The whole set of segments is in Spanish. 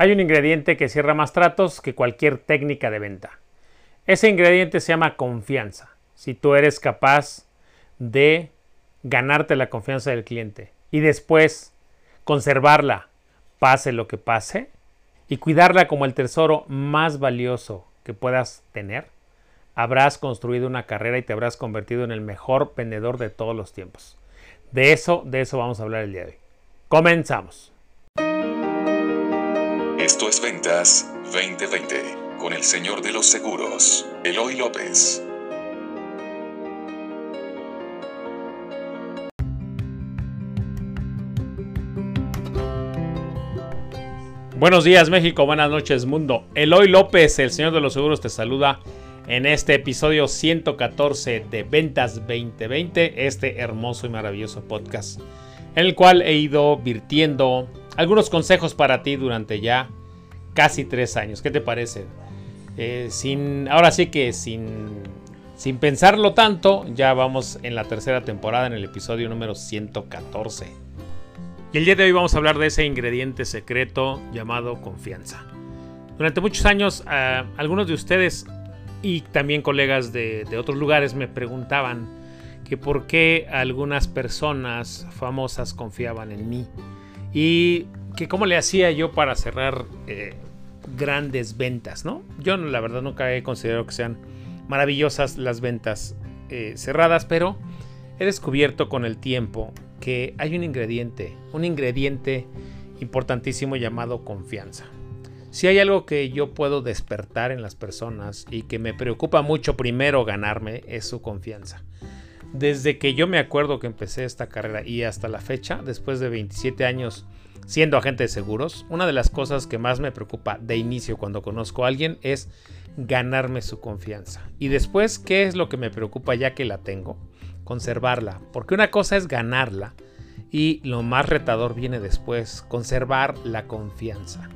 Hay un ingrediente que cierra más tratos que cualquier técnica de venta. Ese ingrediente se llama confianza. Si tú eres capaz de ganarte la confianza del cliente y después conservarla, pase lo que pase, y cuidarla como el tesoro más valioso que puedas tener, habrás construido una carrera y te habrás convertido en el mejor vendedor de todos los tiempos. De eso, de eso vamos a hablar el día de hoy. Comenzamos. Esto es Ventas 2020 con el señor de los seguros, Eloy López. Buenos días México, buenas noches mundo. Eloy López, el señor de los seguros, te saluda en este episodio 114 de Ventas 2020, este hermoso y maravilloso podcast, en el cual he ido virtiendo algunos consejos para ti durante ya casi tres años. ¿Qué te parece? Eh, sin, ahora sí que sin, sin pensarlo tanto, ya vamos en la tercera temporada, en el episodio número 114. Y el día de hoy vamos a hablar de ese ingrediente secreto llamado confianza. Durante muchos años, eh, algunos de ustedes y también colegas de, otros lugares me preguntaban que por qué algunas personas famosas confiaban en mí y que cómo le hacía yo para cerrar eh, grandes ventas, ¿no? Yo la verdad nunca he considerado que sean maravillosas las ventas eh, cerradas, pero he descubierto con el tiempo que hay un ingrediente, un ingrediente importantísimo llamado confianza. Si hay algo que yo puedo despertar en las personas y que me preocupa mucho primero ganarme es su confianza. Desde que yo me acuerdo que empecé esta carrera y hasta la fecha, después de 27 años siendo agente de seguros, una de las cosas que más me preocupa de inicio cuando conozco a alguien es ganarme su confianza. Y después, ¿qué es lo que me preocupa ya que la tengo? Conservarla. Porque una cosa es ganarla y lo más retador viene después, conservar la confianza.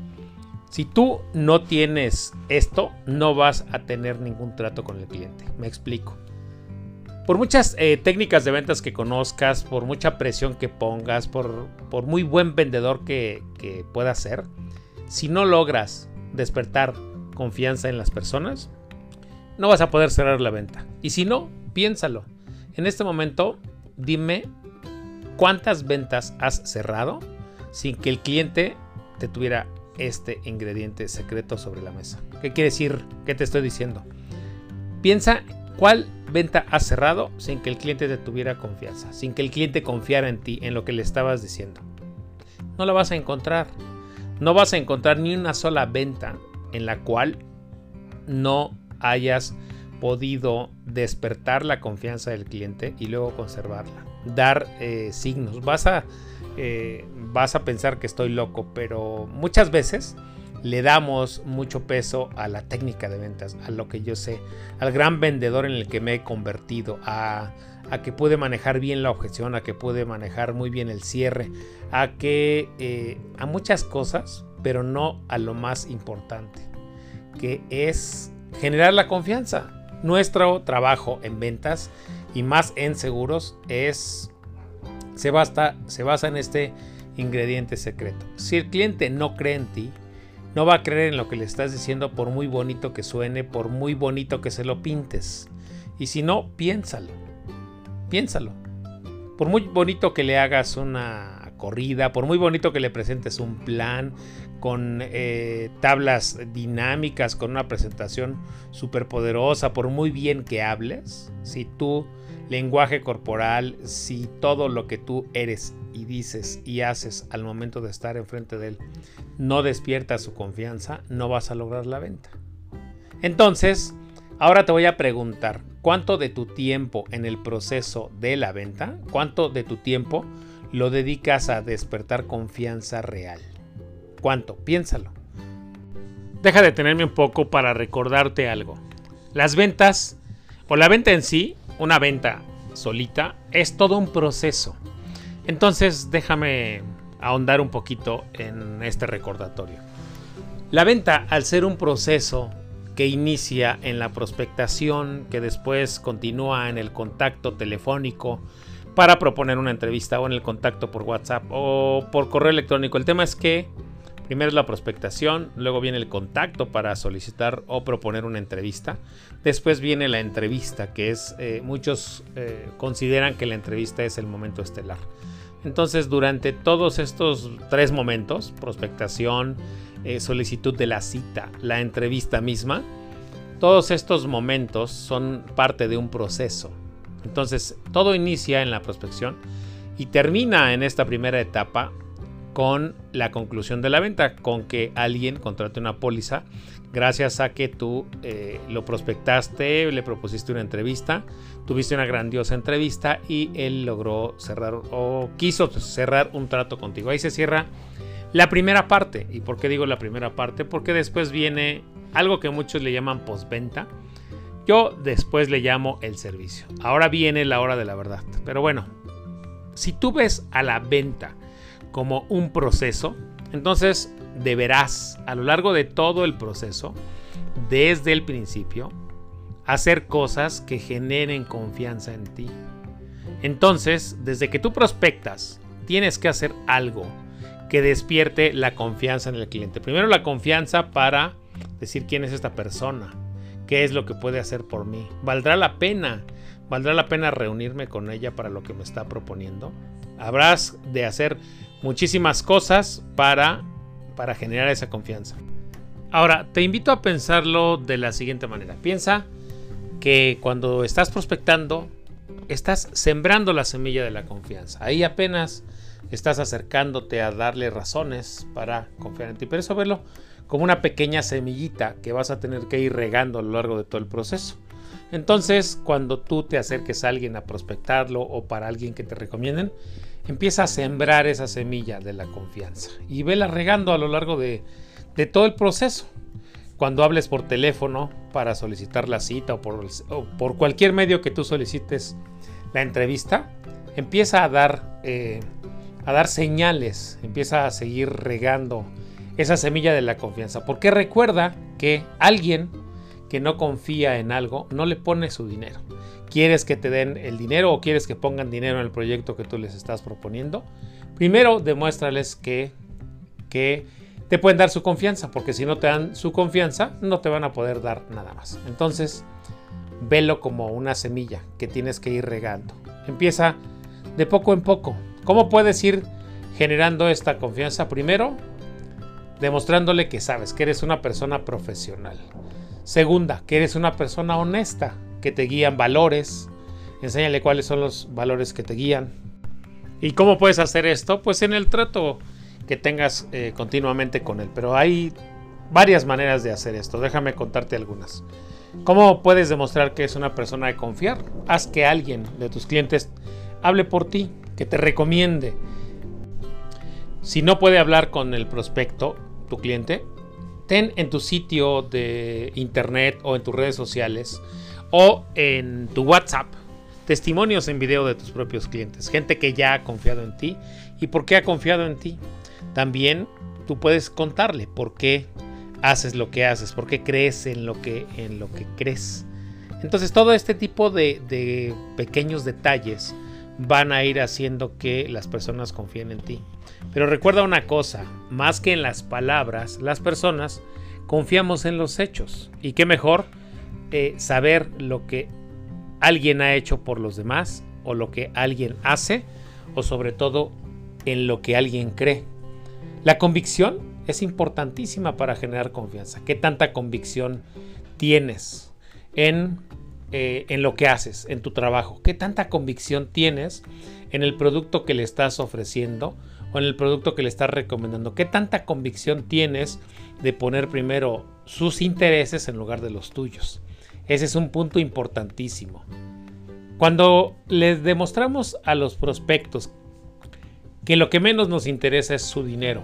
Si tú no tienes esto, no vas a tener ningún trato con el cliente. Me explico. Por muchas eh, técnicas de ventas que conozcas, por mucha presión que pongas, por, por muy buen vendedor que, que puedas ser, si no logras despertar confianza en las personas, no vas a poder cerrar la venta. Y si no, piénsalo. En este momento, dime cuántas ventas has cerrado sin que el cliente te tuviera este ingrediente secreto sobre la mesa. ¿Qué quiere decir? ¿Qué te estoy diciendo? Piensa cuál venta has cerrado sin que el cliente te tuviera confianza, sin que el cliente confiara en ti, en lo que le estabas diciendo. No la vas a encontrar. No vas a encontrar ni una sola venta en la cual no hayas podido despertar la confianza del cliente y luego conservarla. Dar eh, signos. Vas a, eh, vas a pensar que estoy loco, pero muchas veces le damos mucho peso a la técnica de ventas, a lo que yo sé, al gran vendedor en el que me he convertido, a, que puede manejar bien la objeción, a que puede manejar muy bien el cierre, a que eh, a muchas cosas, pero no a lo más importante, que es generar la confianza. Nuestro trabajo en ventas y más en seguros es se, se basa en este ingrediente secreto. Si el cliente no cree en ti, no va a creer en lo que le estás diciendo por muy bonito que suene, por muy bonito que se lo pintes. Y si no, piénsalo. Piénsalo. Por muy bonito que le hagas una corrida, por muy bonito que le presentes un plan con eh, tablas dinámicas, con una presentación súper poderosa, por muy bien que hables, si tu lenguaje corporal, si todo lo que tú eres y dices y haces al momento de estar enfrente de él no despierta su confianza, no vas a lograr la venta. Entonces, ahora te voy a preguntar, ¿cuánto de tu tiempo en el proceso de la venta, cuánto de tu tiempo lo dedicas a despertar confianza real? ¿Cuánto? Piénsalo. Deja de tenerme un poco para recordarte algo. Las ventas, o la venta en sí, una venta solita, es todo un proceso. Entonces déjame ahondar un poquito en este recordatorio. La venta, al ser un proceso que inicia en la prospectación, que después continúa en el contacto telefónico para proponer una entrevista o en el contacto por WhatsApp o por correo electrónico. El tema es que Primero es la prospectación, luego viene el contacto para solicitar o proponer una entrevista. Después viene la entrevista, que es, eh, muchos eh, consideran que la entrevista es el momento estelar. Entonces, durante todos estos tres momentos, prospectación, eh, solicitud de la cita, la entrevista misma, todos estos momentos son parte de un proceso. Entonces, todo inicia en la prospección y termina en esta primera etapa con la conclusión de la venta, con que alguien contrate una póliza gracias a que tú eh, lo prospectaste, le propusiste una entrevista, tuviste una grandiosa entrevista y él logró cerrar o quiso cerrar un trato contigo. Ahí se cierra la primera parte. ¿Y por qué digo la primera parte? Porque después viene algo que muchos le llaman postventa. Yo después le llamo el servicio. Ahora viene la hora de la verdad. Pero bueno, si tú ves a la venta como un proceso, entonces deberás a lo largo de todo el proceso, desde el principio, hacer cosas que generen confianza en ti. Entonces, desde que tú prospectas, tienes que hacer algo que despierte la confianza en el cliente. Primero la confianza para decir quién es esta persona, qué es lo que puede hacer por mí. ¿Valdrá la pena? ¿Valdrá la pena reunirme con ella para lo que me está proponiendo? Habrás de hacer muchísimas cosas para, para generar esa confianza. Ahora, te invito a pensarlo de la siguiente manera. Piensa que cuando estás prospectando, estás sembrando la semilla de la confianza. Ahí apenas estás acercándote a darle razones para confiar en ti. Pero eso verlo como una pequeña semillita que vas a tener que ir regando a lo largo de todo el proceso. Entonces, cuando tú te acerques a alguien a prospectarlo o para alguien que te recomienden, empieza a sembrar esa semilla de la confianza y vela regando a lo largo de, todo el proceso. Cuando hables por teléfono para solicitar la cita o por, cualquier medio que tú solicites la entrevista, empieza a eh, a dar señales, empieza a seguir regando esa semilla de la confianza. Porque recuerda que alguien que no confía en algo no le pone su dinero. ¿Quieres que te den el dinero o quieres que pongan dinero en el proyecto que tú les estás proponiendo? Primero demuéstrales que, que te pueden dar su confianza, porque si no te dan su confianza, no te van a poder dar nada más. Entonces, velo como una semilla que tienes que ir regando. Empieza de poco en poco. ¿Cómo puedes ir generando esta confianza? Primero, demostrándole que sabes que eres una persona profesional. Segunda, que eres una persona honesta, que te guían valores. Enséñale cuáles son los valores que te guían. ¿Y cómo puedes hacer esto? Pues en el trato que tengas eh, continuamente con él. Pero hay varias maneras de hacer esto. Déjame contarte algunas. ¿Cómo puedes demostrar que es una persona de confiar? Haz que alguien de tus clientes hable por ti, que te recomiende. Si no puede hablar con el prospecto, tu cliente, ten en tu sitio de internet o en tus redes sociales o en tu WhatsApp testimonios en video de tus propios clientes, gente que ya ha confiado en ti y por qué ha confiado en ti. También tú puedes contarle por qué haces lo que haces, por qué crees en lo que, en lo que crees. Entonces todo este tipo de, de pequeños detalles van a ir haciendo que las personas confíen en ti. Pero recuerda una cosa, más que en las palabras, las personas confiamos en los hechos. Y qué mejor eh, saber lo que alguien ha hecho por los demás o lo que alguien hace o sobre todo en lo que alguien cree. La convicción es importantísima para generar confianza. ¿Qué tanta convicción tienes en, eh, en lo que haces, en tu trabajo? ¿Qué tanta convicción tienes en el producto que le estás ofreciendo o en el producto que le estás recomendando? ¿Qué tanta convicción tienes de poner primero sus intereses en lugar de los tuyos? Ese es un punto importantísimo. Cuando les demostramos a los prospectos que lo que menos nos interesa es su dinero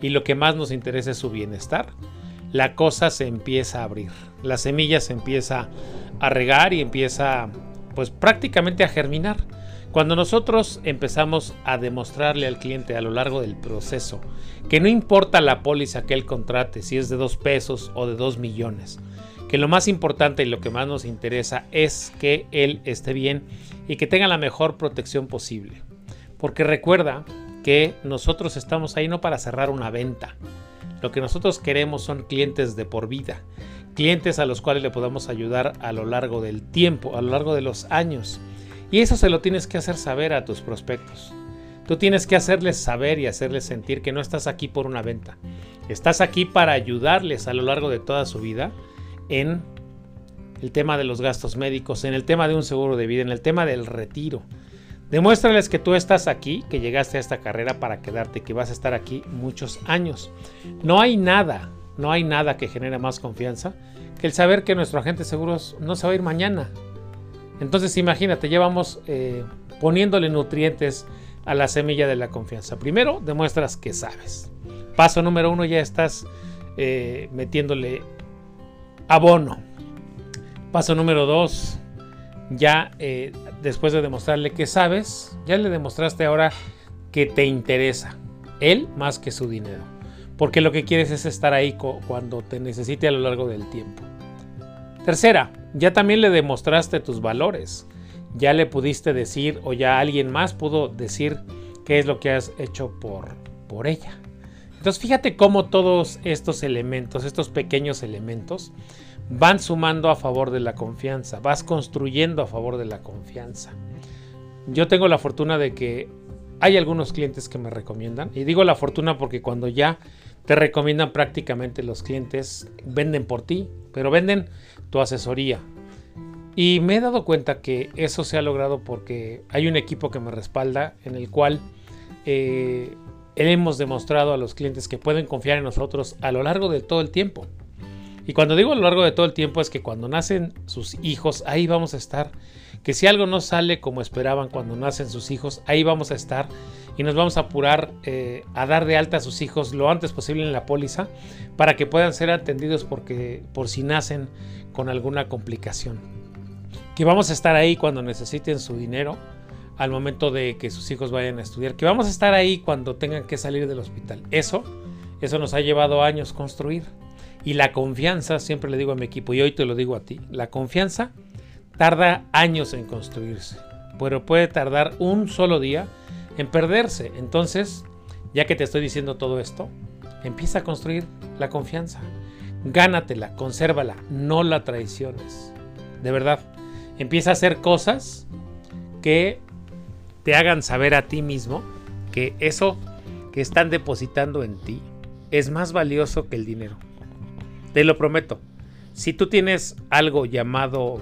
y lo que más nos interesa es su bienestar, la cosa se empieza a abrir. La semilla se empieza a regar y empieza pues prácticamente a germinar. Cuando nosotros empezamos a demostrarle al cliente a lo largo del proceso que no importa la póliza que él contrate, si es de dos pesos o de dos millones, que lo más importante y lo que más nos interesa es que él esté bien y que tenga la mejor protección posible. Porque recuerda que nosotros estamos ahí no para cerrar una venta. Lo que nosotros queremos son clientes de por vida, clientes a los cuales le podamos ayudar a lo largo del tiempo, a lo largo de los años. Y eso se lo tienes que hacer saber a tus prospectos. Tú tienes que hacerles saber y hacerles sentir que no estás aquí por una venta. Estás aquí para ayudarles a lo largo de toda su vida en el tema de los gastos médicos, en el tema de un seguro de vida, en el tema del retiro. Demuéstrales que tú estás aquí, que llegaste a esta carrera para quedarte, que vas a estar aquí muchos años. No hay nada, no hay nada que genere más confianza que el saber que nuestro agente de seguros no se va a ir mañana. Entonces imagínate, llevamos eh, poniéndole nutrientes a la semilla de la confianza. Primero, demuestras que sabes. Paso número uno, ya estás eh, metiéndole abono. Paso número dos, ya eh, después de demostrarle que sabes, ya le demostraste ahora que te interesa él más que su dinero. Porque lo que quieres es estar ahí cuando te necesite a lo largo del tiempo. Tercera, ya también le demostraste tus valores. Ya le pudiste decir o ya alguien más pudo decir qué es lo que has hecho por, por ella. Entonces fíjate cómo todos estos elementos, estos pequeños elementos, van sumando a favor de la confianza, vas construyendo a favor de la confianza. Yo tengo la fortuna de que hay algunos clientes que me recomiendan, y digo la fortuna porque cuando ya te recomiendan prácticamente los clientes, venden por ti, pero venden tu asesoría. Y me he dado cuenta que eso se ha logrado porque hay un equipo que me respalda en el cual eh, hemos demostrado a los clientes que pueden confiar en nosotros a lo largo de todo el tiempo. Y cuando digo a lo largo de todo el tiempo es que cuando nacen sus hijos, ahí vamos a estar. Que si algo no sale como esperaban cuando nacen sus hijos, ahí vamos a estar. Y nos vamos a apurar eh, a dar de alta a sus hijos lo antes posible en la póliza para que puedan ser atendidos porque, por si nacen con alguna complicación. Que vamos a estar ahí cuando necesiten su dinero al momento de que sus hijos vayan a estudiar. Que vamos a estar ahí cuando tengan que salir del hospital. Eso, eso nos ha llevado años construir. Y la confianza, siempre le digo a mi equipo, y hoy te lo digo a ti, la confianza tarda años en construirse, pero puede tardar un solo día en perderse. Entonces, ya que te estoy diciendo todo esto, empieza a construir la confianza. Gánatela, consérvala, no la traiciones. De verdad, empieza a hacer cosas que te hagan saber a ti mismo que eso que están depositando en ti es más valioso que el dinero. Te lo prometo. Si tú tienes algo llamado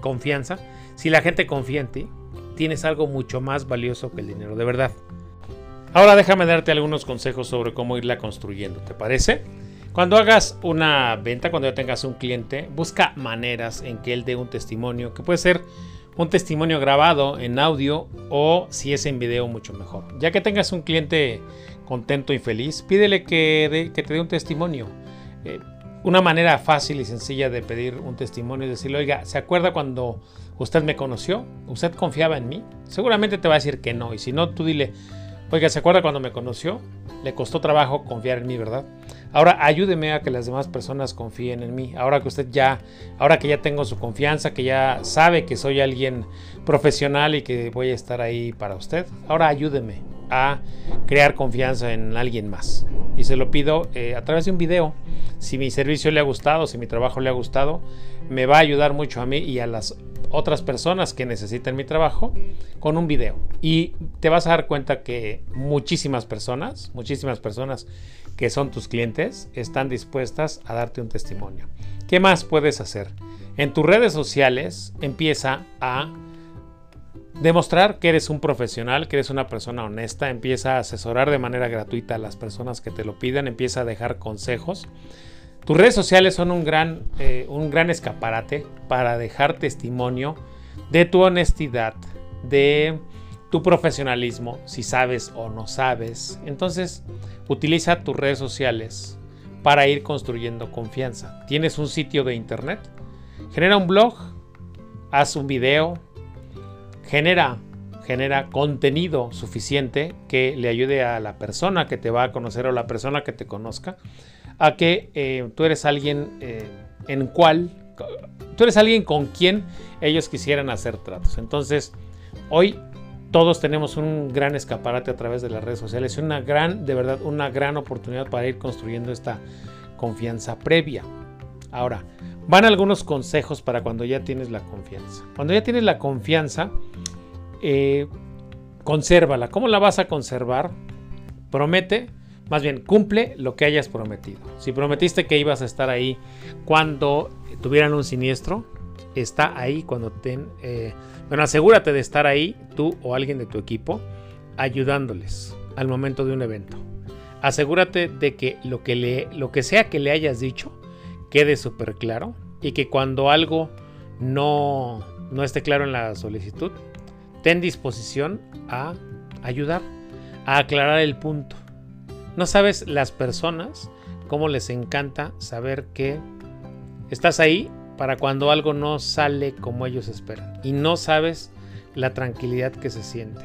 confianza, si la gente confía en ti, tienes algo mucho más valioso que el dinero, de verdad. Ahora déjame darte algunos consejos sobre cómo irla construyendo, ¿te parece? Cuando hagas una venta, cuando ya tengas un cliente, busca maneras en que él dé un testimonio, que puede ser un testimonio grabado en audio o si es en video mucho mejor. Ya que tengas un cliente contento y feliz, pídele que, te dé un testimonio. Eh, una manera fácil y sencilla de pedir un testimonio es decirle, oiga, ¿se acuerda cuando usted me conoció? ¿Usted confiaba en mí? Seguramente te va a decir que no. Y si no, tú dile, oiga, ¿se acuerda cuando me conoció? Le costó trabajo confiar en mí, ¿verdad? Ahora ayúdeme a que las demás personas confíen en mí. Ahora que usted ya, ahora que ya tengo su confianza, que ya sabe que soy alguien profesional y que voy a estar ahí para usted, ahora ayúdeme a crear confianza en alguien más. Y se lo pido eh, a través de un video. Si mi servicio le ha gustado, si mi trabajo le ha gustado, me va a ayudar mucho a mí y a las otras personas que necesiten mi trabajo con un video. Y te vas a dar cuenta que muchísimas personas, muchísimas personas que son tus clientes, están dispuestas a darte un testimonio. ¿Qué más puedes hacer? En tus redes sociales empieza a demostrar que eres un profesional, que eres una persona honesta, empieza a asesorar de manera gratuita a las personas que te lo pidan, empieza a dejar consejos. Tus redes sociales son un gran, eh, un gran escaparate para dejar testimonio de tu honestidad, de tu profesionalismo, si sabes o no sabes. Entonces, utiliza tus redes sociales para ir construyendo confianza. ¿Tienes un sitio de internet? Genera un blog, haz un video, genera, genera contenido suficiente que le ayude a la persona que te va a conocer o la persona que te conozca a que eh, tú eres alguien eh, en cual, tú eres alguien con quien ellos quisieran hacer tratos. Entonces, hoy todos tenemos un gran escaparate a través de las redes sociales. Es una gran, de verdad, una gran oportunidad para ir construyendo esta confianza previa. Ahora, van algunos consejos para cuando ya tienes la confianza. Cuando ya tienes la confianza, eh, consérvala. ¿Cómo la vas a conservar? Promete, más bien, cumple lo que hayas prometido. Si prometiste que ibas a estar ahí cuando tuvieran un siniestro, está ahí cuando ten... Eh, bueno, asegúrate de estar ahí, tú o alguien de tu equipo, ayudándoles al momento de un evento. Asegúrate de que lo que, le, lo que sea que le hayas dicho quede súper claro y que cuando algo no, no esté claro en la solicitud, ten disposición a ayudar, a aclarar el punto. No sabes las personas cómo les encanta saber que estás ahí para cuando algo no sale como ellos esperan y no sabes la tranquilidad que se siente.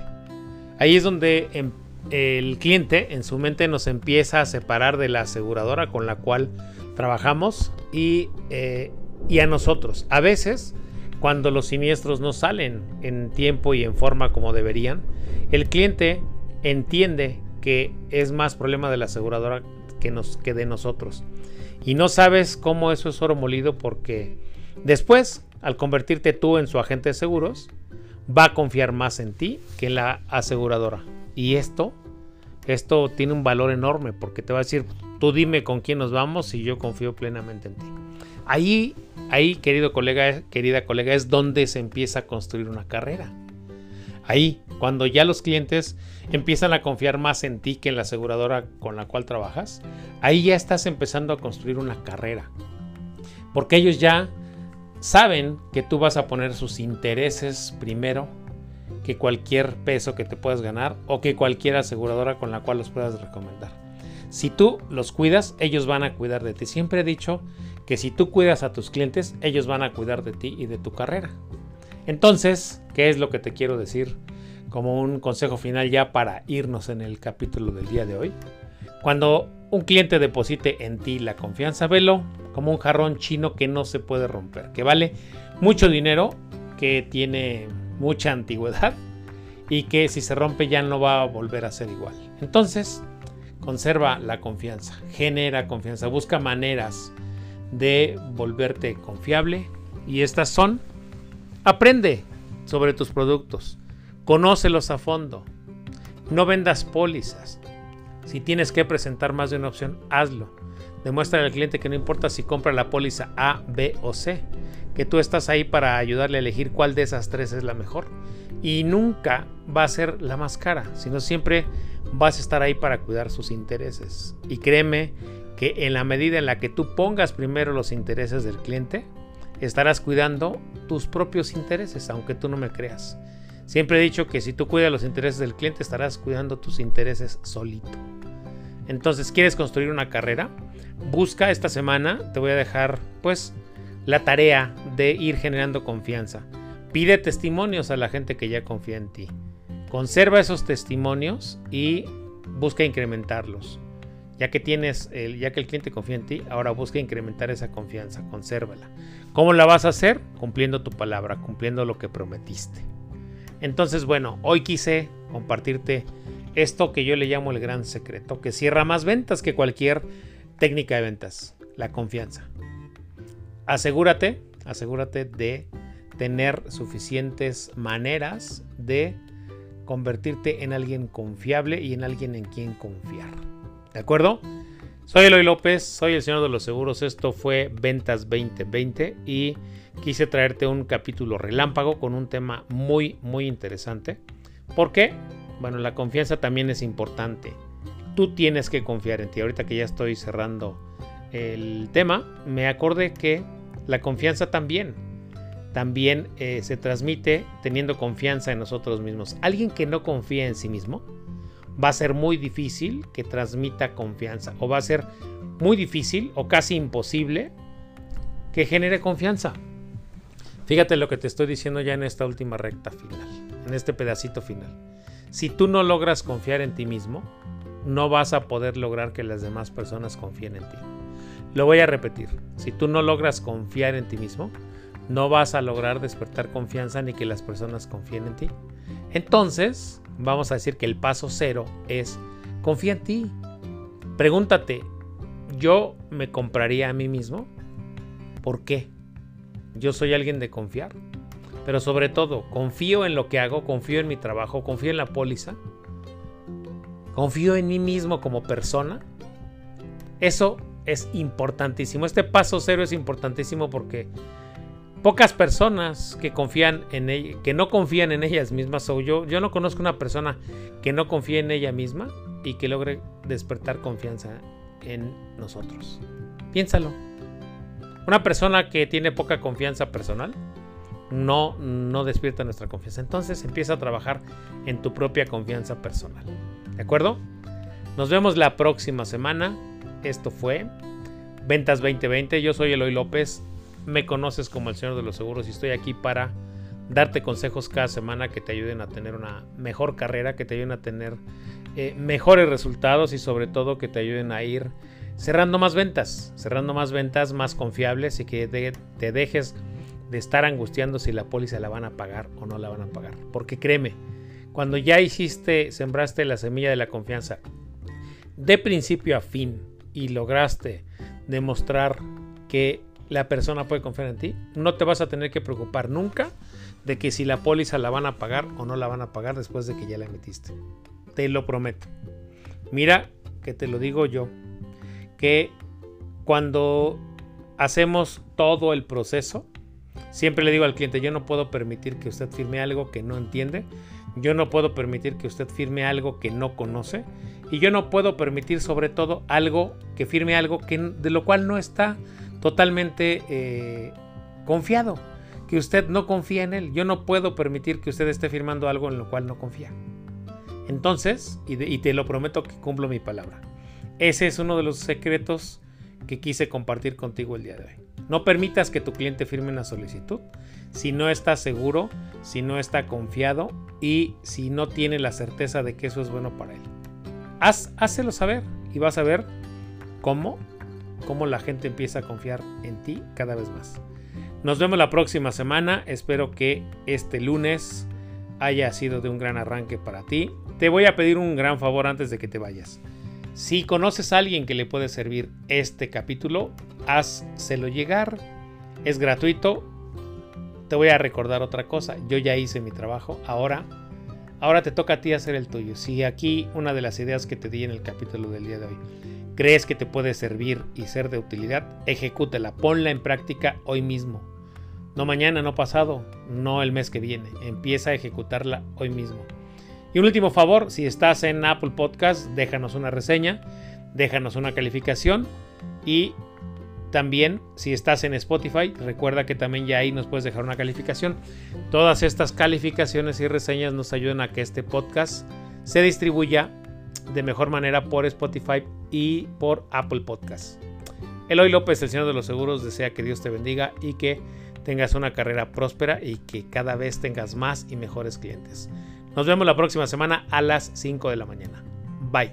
Ahí es donde em, el cliente en su mente nos empieza a separar de la aseguradora con la cual trabajamos y, eh, y a nosotros. A veces, cuando los siniestros no salen en tiempo y en forma como deberían, el cliente entiende que es más problema de la aseguradora que, nos, que de nosotros. Y no sabes cómo eso es oro molido porque después, al convertirte tú en su agente de seguros, va a confiar más en ti que en la aseguradora. Y esto, esto tiene un valor enorme porque te va a decir, tú dime con quién nos vamos y yo confío plenamente en ti. Ahí, ahí, querido colega, querida colega, es donde se empieza a construir una carrera. Ahí, cuando ya los clientes empiezan a confiar más en ti que en la aseguradora con la cual trabajas, ahí ya estás empezando a construir una carrera. Porque ellos ya saben que tú vas a poner sus intereses primero que cualquier peso que te puedas ganar o que cualquier aseguradora con la cual los puedas recomendar. Si tú los cuidas, ellos van a cuidar de ti. Siempre he dicho que si tú cuidas a tus clientes, ellos van a cuidar de ti y de tu carrera. Entonces, ¿qué es lo que te quiero decir como un consejo final ya para irnos en el capítulo del día de hoy? Cuando un cliente deposite en ti la confianza, velo como un jarrón chino que no se puede romper, que vale mucho dinero, que tiene mucha antigüedad y que si se rompe ya no va a volver a ser igual. Entonces, conserva la confianza, genera confianza, busca maneras de volverte confiable y estas son Aprende sobre tus productos, conócelos a fondo, no vendas pólizas. Si tienes que presentar más de una opción, hazlo. Demuestra al cliente que no importa si compra la póliza A, B o C, que tú estás ahí para ayudarle a elegir cuál de esas tres es la mejor. Y nunca va a ser la más cara, sino siempre vas a estar ahí para cuidar sus intereses. Y créeme que en la medida en la que tú pongas primero los intereses del cliente, estarás cuidando tus propios intereses, aunque tú no me creas. Siempre he dicho que si tú cuidas los intereses del cliente, estarás cuidando tus intereses solito. Entonces, ¿quieres construir una carrera? Busca esta semana, te voy a dejar pues la tarea de ir generando confianza. Pide testimonios a la gente que ya confía en ti. Conserva esos testimonios y busca incrementarlos. Ya que tienes, el, ya que el cliente confía en ti, ahora busca incrementar esa confianza, consérvala. ¿Cómo la vas a hacer? Cumpliendo tu palabra, cumpliendo lo que prometiste. Entonces, bueno, hoy quise compartirte esto que yo le llamo el gran secreto, que cierra más ventas que cualquier técnica de ventas, la confianza. Asegúrate, asegúrate de tener suficientes maneras de convertirte en alguien confiable y en alguien en quien confiar. ¿De acuerdo? Soy Eloy López, soy el señor de los seguros. Esto fue Ventas 2020 y quise traerte un capítulo relámpago con un tema muy, muy interesante. ¿Por qué? Bueno, la confianza también es importante. Tú tienes que confiar en ti. Ahorita que ya estoy cerrando el tema, me acordé que la confianza también, también eh, se transmite teniendo confianza en nosotros mismos. Alguien que no confía en sí mismo, va a ser muy difícil que transmita confianza o va a ser muy difícil o casi imposible que genere confianza. Fíjate lo que te estoy diciendo ya en esta última recta final, en este pedacito final. Si tú no logras confiar en ti mismo, no vas a poder lograr que las demás personas confíen en ti. Lo voy a repetir. Si tú no logras confiar en ti mismo, no vas a lograr despertar confianza ni que las personas confíen en ti. Entonces, vamos a decir que el paso cero es confía en ti. Pregúntate, ¿yo me compraría a mí mismo? ¿Por qué? ¿Yo soy alguien de confiar? Pero sobre todo, confío en lo que hago, confío en mi trabajo, confío en la póliza, confío en mí mismo como persona. Eso es importantísimo. Este paso cero es importantísimo porque pocas personas que confían en que no confían en ellas mismas, o yo, yo no conozco una persona que no confíe en ella misma y que logre despertar confianza en nosotros. Piénsalo. Una persona que tiene poca confianza personal no, no despierta nuestra confianza. Entonces empieza a trabajar en tu propia confianza personal. ¿De acuerdo? Nos vemos la próxima semana. Esto fue Ventas 2020. Yo soy Eloy López. Me conoces como el Señor de los Seguros y estoy aquí para darte consejos cada semana que te ayuden a tener una mejor carrera, que te ayuden a tener eh, mejores resultados y sobre todo que te ayuden a ir cerrando más ventas, cerrando más ventas más confiables y que te dejes de estar angustiando si la póliza la van a pagar o no la van a pagar. Porque créeme, cuando ya hiciste, sembraste la semilla de la confianza de principio a fin y lograste demostrar que la persona puede confiar en ti, no te vas a tener que preocupar nunca de que si la póliza la van a pagar o no la van a pagar después de que ya la emitiste. Te lo prometo. Mira que te lo digo yo, que cuando hacemos todo el proceso, Siempre le digo al cliente, yo no puedo permitir que usted firme algo que no entiende, yo no puedo permitir que usted firme algo que no conoce y yo no puedo permitir sobre todo algo que firme algo que, de lo cual no está totalmente eh, confiado, que usted no confía en él. Yo no puedo permitir que usted esté firmando algo en lo cual no confía. Entonces, y te lo prometo que cumplo mi palabra. Ese es uno de los secretos que quise compartir contigo el día de hoy. No permitas que tu cliente firme una solicitud si no está seguro, si no está confiado y si no tiene la certeza de que eso es bueno para él. Haz, hácelo saber y vas a ver cómo, cómo la gente empieza a confiar en ti cada vez más. Nos vemos la próxima semana. Espero que este lunes haya sido de un gran arranque para ti. Te voy a pedir un gran favor antes de que te vayas. Si conoces a alguien que le puede servir este capítulo, hazlo llegar. Es gratuito. Te voy a recordar otra cosa. Yo ya hice mi trabajo. Ahora, ahora te toca a ti hacer el tuyo. Si aquí una de las ideas que te di en el capítulo del día de hoy crees que te puede servir y ser de utilidad, ejecútela, ponla en práctica hoy mismo. No mañana, no pasado, no el mes que viene. Empieza a ejecutarla hoy mismo. Y un último favor, si estás en Apple Podcast, déjanos una reseña, déjanos una calificación y también si estás en Spotify, recuerda que también ya ahí nos puedes dejar una calificación. Todas estas calificaciones y reseñas nos ayudan a que este podcast se distribuya de mejor manera por Spotify y por Apple Podcast. Eloy López, el Señor de los Seguros, desea que Dios te bendiga y que tengas una carrera próspera y que cada vez tengas más y mejores clientes. Nos vemos la próxima semana a las 5 de la mañana. Bye.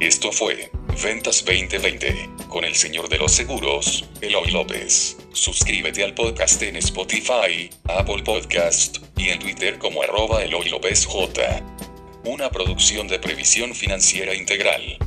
Esto fue Ventas 2020 con el señor de los seguros, Eloy López. Suscríbete al podcast en Spotify, Apple Podcast y en Twitter como arroba Eloy López J. Una producción de previsión financiera integral.